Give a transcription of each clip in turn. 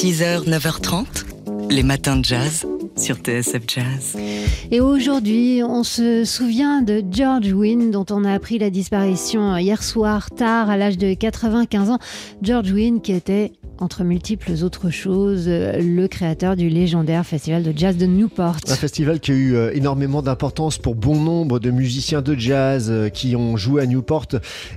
6h, 9h30, les matins de jazz sur TSF Jazz. Et aujourd'hui, on se souvient de George Wynne, dont on a appris la disparition hier soir tard, à l'âge de 95 ans. George Wynne, qui était entre multiples autres choses, le créateur du légendaire festival de jazz de Newport. Un festival qui a eu euh, énormément d'importance pour bon nombre de musiciens de jazz euh, qui ont joué à Newport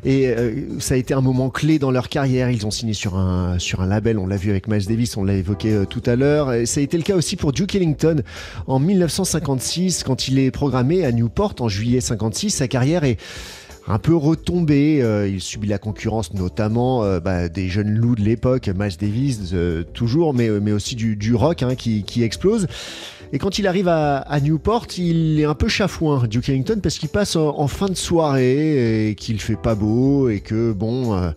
et euh, ça a été un moment clé dans leur carrière. Ils ont signé sur un, sur un label, on l'a vu avec Miles Davis, on l'a évoqué tout à l'heure. Ça a été le cas aussi pour Duke Ellington en 1956 quand il est programmé à Newport en juillet 56. Sa carrière est un peu retombé. Euh, il subit la concurrence notamment euh, bah, des jeunes loups de l'époque, Miles Davis euh, toujours, mais, mais aussi du, du rock hein, qui, explose. Et quand il arrive à, à, Newport, il est un peu chafouin, Duke Ellington, parce qu'il passe en, en, fin de soirée et qu'il fait pas beau et que bon, euh,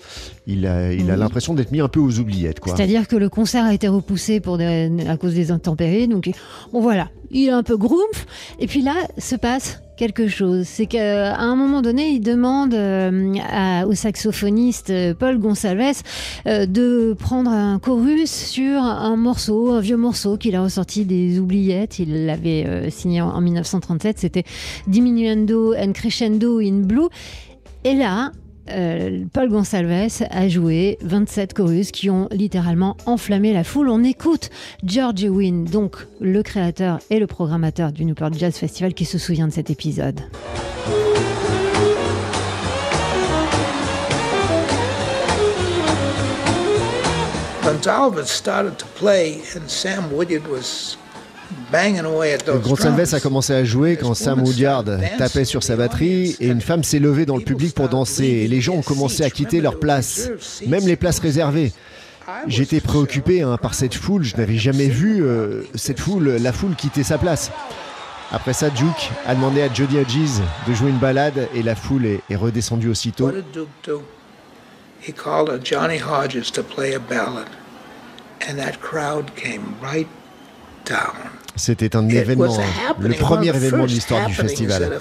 il a, il a l'impression d'être mis un peu aux oubliettes. C'est-à-dire que le concert a été repoussé pour des, à cause des intempéries. Donc bon voilà, il est un peu groumf. Et puis là, se passe quelque chose. C'est qu'à un moment donné, il demande euh, à, au saxophoniste euh, Paul Gonsalves euh, de prendre un chorus sur un morceau, un vieux morceau qu'il a ressorti des oubliettes. Il l'avait euh, signé en, en 1937. C'était Diminuendo and Crescendo in Blue. Et là, euh, Paul Gonsalves a joué 27 chorus qui ont littéralement enflammé la foule. On écoute George Wynne, donc le créateur et le programmateur du Newport Jazz Festival, qui se souvient de cet épisode. Gonsalves started to play and Sam Woodyard was Gonsalves a commencé à jouer quand Sam Woodyard tapait sur sa batterie et une femme s'est levée dans le public pour danser et les gens ont commencé à quitter leurs places, même les places réservées. J'étais préoccupé hein, par cette foule, je n'avais jamais vu euh, cette foule, la foule quitter sa place. Après ça, Duke a demandé à Jody Hodges de jouer une balade et la foule est, est redescendue aussitôt. He called Johnny Hodges to play a ballad, and that crowd came right. C'était un événement, le premier événement de l'histoire du festival.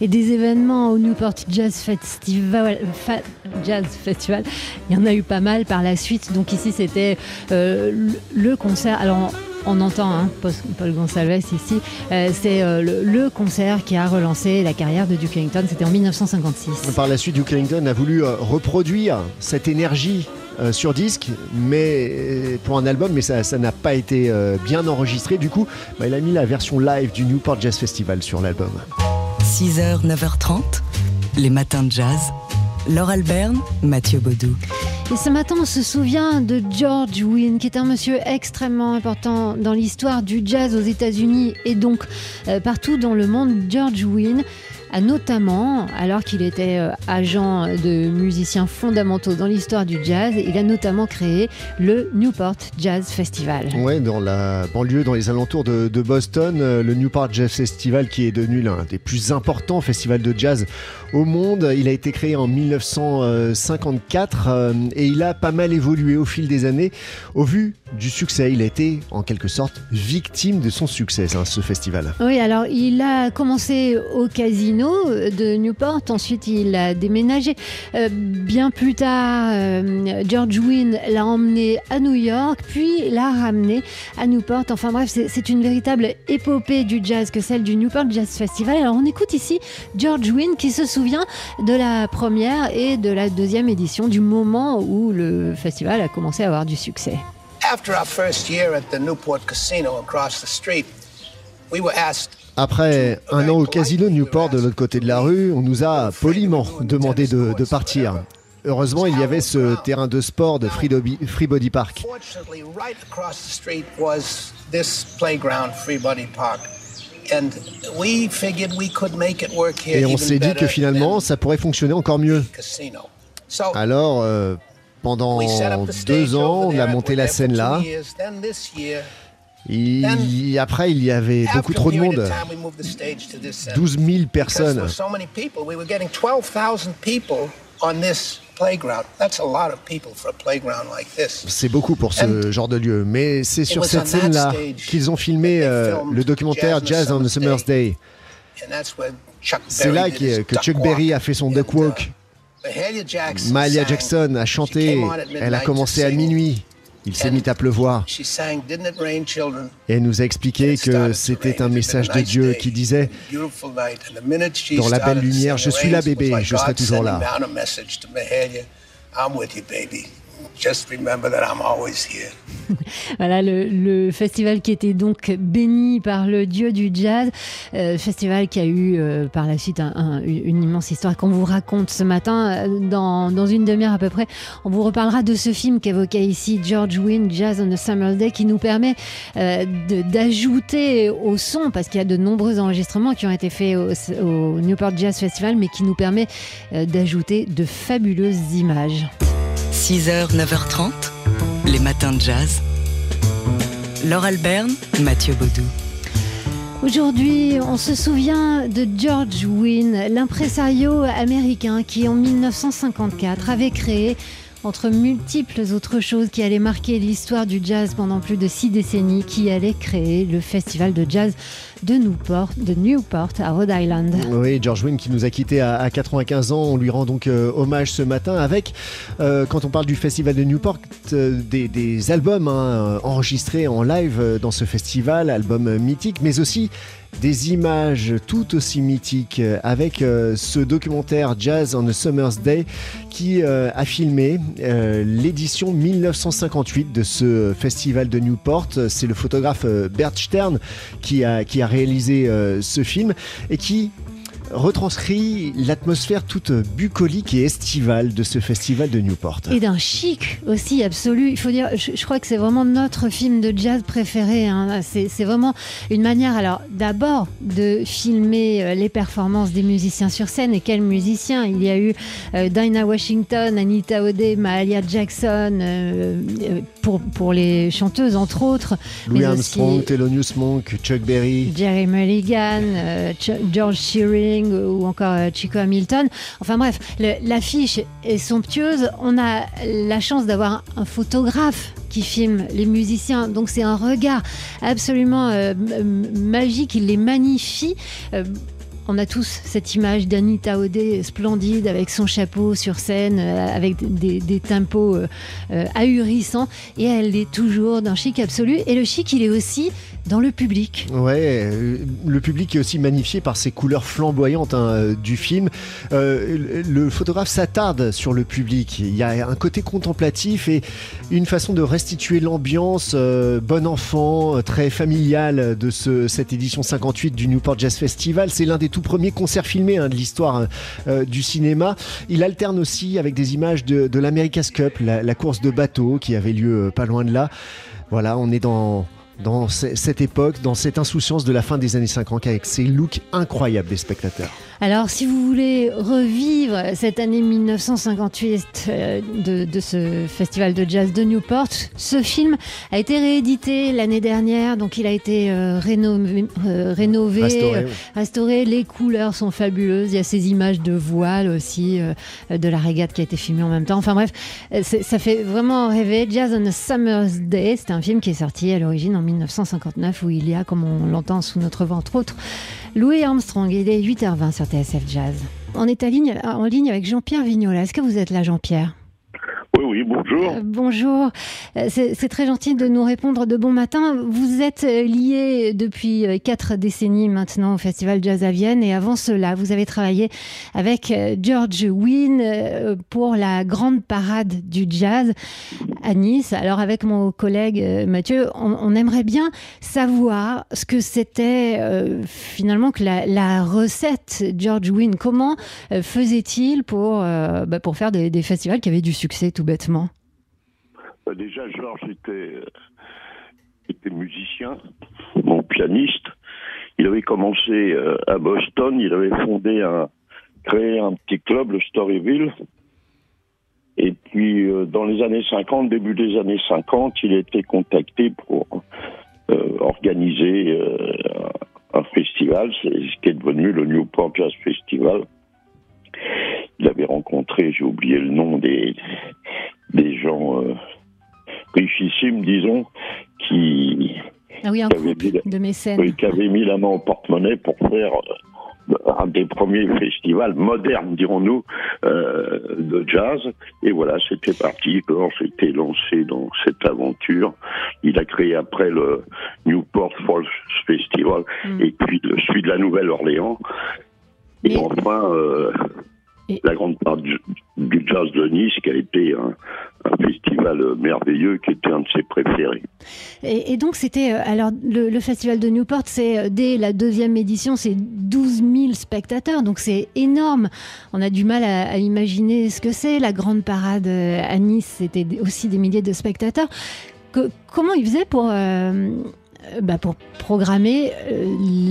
Et des événements au Newport Jazz Festival, Fa Jazz Festival, il y en a eu pas mal par la suite. Donc ici, c'était euh, le concert. Alors, on entend hein, Paul Gonsalves ici. Euh, c'est euh, le, le, concert qui a relancé la carrière de Duke Ellington. C'était en 1956. Par la suite, Duke Ellington a voulu reproduire cette énergie euh, sur disque, mais pour un album, mais ça n'a pas été euh, bien enregistré. Du coup, bah, il a mis la version live du Newport Jazz Festival sur l'album. 6h, 9h30, les matins de jazz. Laure Alberne, Mathieu Baudou. Et ce matin, on se souvient de George Wynne, qui est un monsieur extrêmement important dans l'histoire du jazz aux États-Unis et donc euh, partout dans le monde. George Wynne a notamment, alors qu'il était euh, agent de musiciens fondamentaux dans l'histoire du jazz, il a notamment créé le Newport Jazz Festival. Oui, dans la banlieue, dans les alentours de, de Boston, euh, le Newport Jazz Festival qui est devenu l'un des plus importants festivals de jazz au monde. Il a été créé en 1954 euh, et il a pas mal évolué au fil des années. Au vu du succès, il a été en quelque sorte victime de son succès, hein, ce festival. Oui, alors il a commencé au casino de Newport. Ensuite, il a déménagé. Euh, bien plus tard, euh, George Wynne l'a emmené à New York, puis l'a ramené à Newport. Enfin bref, c'est une véritable épopée du jazz que celle du Newport Jazz Festival. Alors on écoute ici George Wynne qui se souvient de la première et de la deuxième édition, du moment où le festival a commencé à avoir du succès. After our first year at the Newport Casino across the street, we were asked après un an au casino Newport de l'autre côté de la rue, on nous a poliment demandé de, de partir. Heureusement, il y avait ce terrain de sport de Free, Free Body Park. Et on s'est dit que finalement, ça pourrait fonctionner encore mieux. Alors, euh, pendant deux ans, on a monté la scène là. Et après, il y avait beaucoup trop de monde. 12 000 personnes. C'est beaucoup pour ce genre de lieu. Mais c'est sur cette scène-là qu'ils ont filmé euh, le documentaire Jazz on the Summer's Day. C'est là que, que Chuck Berry a fait son duck walk. Mahalia Jackson a chanté. Elle a commencé à minuit. Il s'est mis à pleuvoir. Et elle nous a expliqué que c'était un message de Dieu qui disait, dans la belle lumière, je suis là bébé, je serai toujours là. Just remember that I'm always here. voilà le, festival qui était donc béni par le dieu du jazz, euh, festival qui a eu euh, par la suite une immense histoire qu'on vous raconte ce matin. Euh, dans, dans une demi-heure à peu près, on vous reparlera de ce film qu'évoquait ici George Wynne, Jazz on a Summer's Day, qui nous permet d'ajouter au son, parce qu'il y a de nombreux enregistrements qui ont été faits au Newport Jazz Festival, mais qui nous permet d'ajouter de fabuleuses images. 6h, 9h30, les matins de jazz. Laure Alberne, Mathieu Baudou. Aujourd'hui, on se souvient de George Wynne, l'impresario américain qui en 1954 avait créé entre multiples autres choses qui allaient marquer l'histoire du jazz pendant plus de six décennies, qui allait créer le festival de jazz de Newport, de Newport à Rhode Island. Oui, George Wynne qui nous a quittés à, 95 ans, on lui rend donc euh, hommage ce matin avec, euh, quand on parle du festival de Newport, euh, des, albums hein, enregistrés en live dans ce festival, albums mythiques, mais aussi des images tout aussi mythiques avec ce documentaire Jazz on a Summer's Day qui a filmé l'édition 1958 de ce festival de Newport. C'est le photographe Bert Stern qui a, réalisé euh, ce film et qui retranscrit l'atmosphère toute bucolique et estivale de ce festival de Newport. Et d'un chic aussi absolu. Il faut dire, je, crois que c'est vraiment notre film de jazz préféré. Hein. C'est vraiment une manière, alors d'abord, de filmer euh, les performances des musiciens sur scène. Et quels musiciens? Il y a eu euh, Dinah Washington, Anita O'Day, Mahalia Jackson, euh, pour, pour les chanteuses, entre autres. Louis Armstrong, Thelonious Monk, Chuck Berry. Jerry Mulligan, George Shearing ou encore euh, Chico Hamilton. Enfin bref, l'affiche est somptueuse. On a la chance d'avoir un photographe qui filme les musiciens. Donc c'est un regard absolument euh, magique. Il les magnifie. Euh, on a tous cette image d'Anita O'Day splendide avec son chapeau sur scène, avec des, des tempos ahurissants. Et elle est toujours d'un chic absolu. Et le chic, il est aussi dans le public. Ouais, euh, le public est aussi magnifié par ces couleurs flamboyantes hein, euh, du film. Euh, le photographe s'attarde sur le public. Il y a un côté contemplatif et une façon de restituer l'ambiance bon enfant, très familiale de ce, cette édition 58 du Newport Jazz Festival. C'est l'un des tout premiers concerts filmés hein, de l'histoire du cinéma. Il alterne aussi avec des images de, l'America's Cup, la, la course de bateau qui avait lieu pas loin de là. Voilà, on est dans dans cette époque, dans cette insouciance de la fin des années 50 avec ces looks incroyables des spectateurs. Alors, si vous voulez revivre cette année 1958 euh, de, ce festival de jazz de Newport, ce film a été réédité l'année dernière, donc il a été euh, rénové, euh, rénové, restauré, Les couleurs sont fabuleuses. Il y a ces images de voile aussi, de la régate qui a été filmée en même temps. Enfin bref, ça fait vraiment rêver. Jazz on a Summer's Day, c'est un film qui est sorti à l'origine en 1959 où il y a, comme on l'entend sous notre vent, entre autres, Louis Armstrong. Il est 8h20 sur TSF Jazz. On est en ligne avec Jean-Pierre Vignola. Est-ce que vous êtes là, Jean-Pierre? Oui, oui, bonjour. Euh, bonjour. Euh, c'est très gentil de nous répondre de bon matin. Vous êtes euh, lié depuis quatre décennies maintenant au Festival Jazz à Vienne et avant cela, vous avez travaillé avec George Wynne pour la grande parade du jazz à Nice. Alors avec mon collègue Mathieu, on, aimerait bien savoir ce que c'était finalement que la, recette George Wynne. Comment faisait-il pour, bah, pour faire des, des festivals qui avaient du succès bah, Déjà, Georges était, était musicien, mon pianiste. Il avait commencé euh, à Boston, il avait fondé un, créé un petit club, le Storyville. Et puis, euh, dans les années 50, début des années 50, il a été contacté pour euh, organiser un festival, ce qui est devenu le Newport Jazz Festival. Il avait rencontré, j'ai oublié le nom des, des gens euh, richissimes, disons, qui, ah oui, un qui, avaient mis, de mécènes. qui avaient mis la main au porte-monnaie pour faire un des premiers festivals modernes, dirons-nous, euh, de jazz. Et voilà, c'était parti. George était lancé dans cette aventure. Il a créé après le Newport Falls Festival Mm. et puis le, celui de la Nouvelle-Orléans. Et Mais- enfin, euh, Et- la grande part du, du jazz de Nice, qui a été un, un festival merveilleux, qui était un de ses préférés. Et, et donc c'était euh, alors le, le festival de Newport, c'est euh, dès la deuxième édition, c'est 12 000 spectateurs, donc c'est énorme. On a du mal à, à imaginer ce que c'est. La grande parade à Nice, c'était aussi des milliers de spectateurs. Que- comment ils faisaient pour euh, bah, pour programmer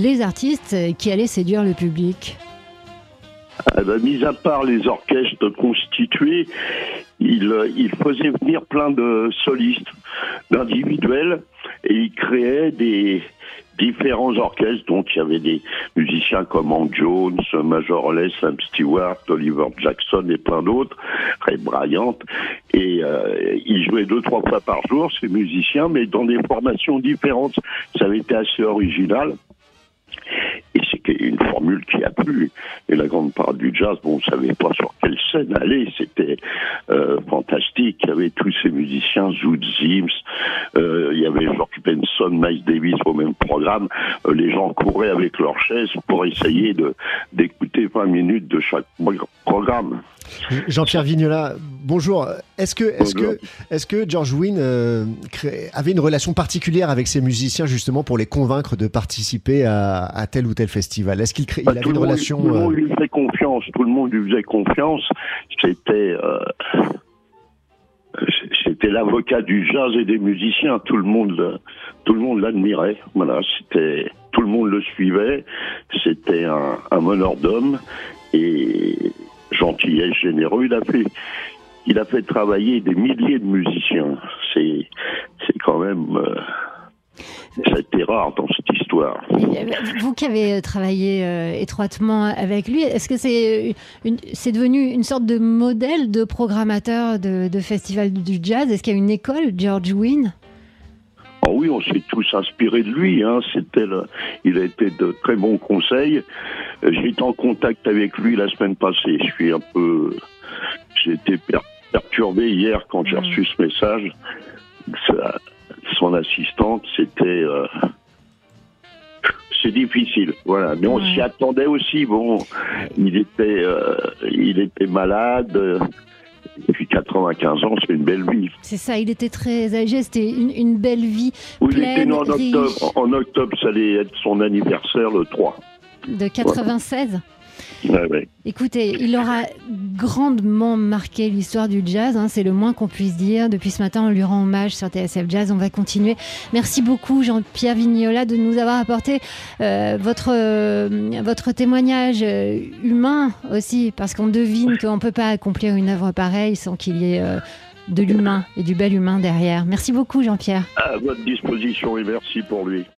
les artistes qui allaient séduire le public? Eh ben, mis à part les orchestres constitués, il, euh, il faisait venir plein de solistes, d'individuels, et il créait des différents orchestres, dont il y avait des musiciens comme Hank Jones, Major Les, Sam Stewart, Oliver Jackson et plein d'autres, Ray Bryant, et euh, ils jouaient deux, trois fois par jour, ces musiciens, mais dans des formations différentes. Ça avait été assez original. Et c'était une formule qui a plu. Et la grande part du jazz, bon, on ne savait pas sur quelle scène aller. C'était euh, fantastique. Il y avait tous ces musiciens, Zoot Zims, euh, il y avait George Benson, Miles Davis au même programme. Euh, les gens couraient avec leurs chaises pour essayer d'écouter 20 minutes de chaque programme. Jean-Pierre Vignola, bonjour. Est-ce que, Bonjour. que, est-ce que George Wynne euh, avait une relation particulière avec ses musiciens justement pour les convaincre de participer à, à tel ou tel festival? Est-ce qu'il Bah, avait une monde, relation tout le monde euh, lui faisait confiance. Tout le monde lui faisait confiance. C'était euh, c'était l'avocat du jazz et des musiciens. Tout le monde tout le monde l'admirait. Voilà, c'était tout le monde le suivait. C'était un, un meneur d'hommes et gentil et généreux. Il a fait il a fait travailler des milliers de musiciens. C'est c'est quand même euh, ça a été rare dans cette histoire. Euh, Vous qui avez travaillé euh, étroitement avec lui, est-ce que c'est une- c'est devenu une sorte de modèle de programmateur de, de festival du jazz? Est-ce qu'il y a une école, George Wynne? Ah oui, on s'est tous inspirés de lui. Hein. C'était le- il a été de très bons conseils. Euh, J'ai été en contact avec lui la semaine passée. Je suis un peu, j'ai été per- perturbé hier quand j'ai Mm. reçu ce message. Sa- son assistante, c'était, euh, c'est difficile. Voilà, mais on Ouais. s'y attendait aussi. Bon, il était, euh, il était malade. euh, Depuis 95 ans, c'est une belle vie. C'est ça, il était très âgé, c'était une, une belle vie Oui, il était pleine, né en riche, octobre. En octobre, ça allait être son anniversaire le 3. De 96. Ouais, ouais. Écoutez, il aura grandement marqué l'histoire du jazz, hein, c'est le moins qu'on puisse dire. Depuis ce matin, on lui rend hommage sur TSF Jazz, on va continuer. Merci beaucoup Jean-Pierre Vignola de nous avoir apporté euh, votre, euh, votre témoignage euh, humain aussi, parce qu'on devine qu'on ne peut pas accomplir une œuvre pareille sans qu'il y ait euh, de l'humain et du bel humain derrière. Merci beaucoup Jean-Pierre. À votre disposition et merci pour lui.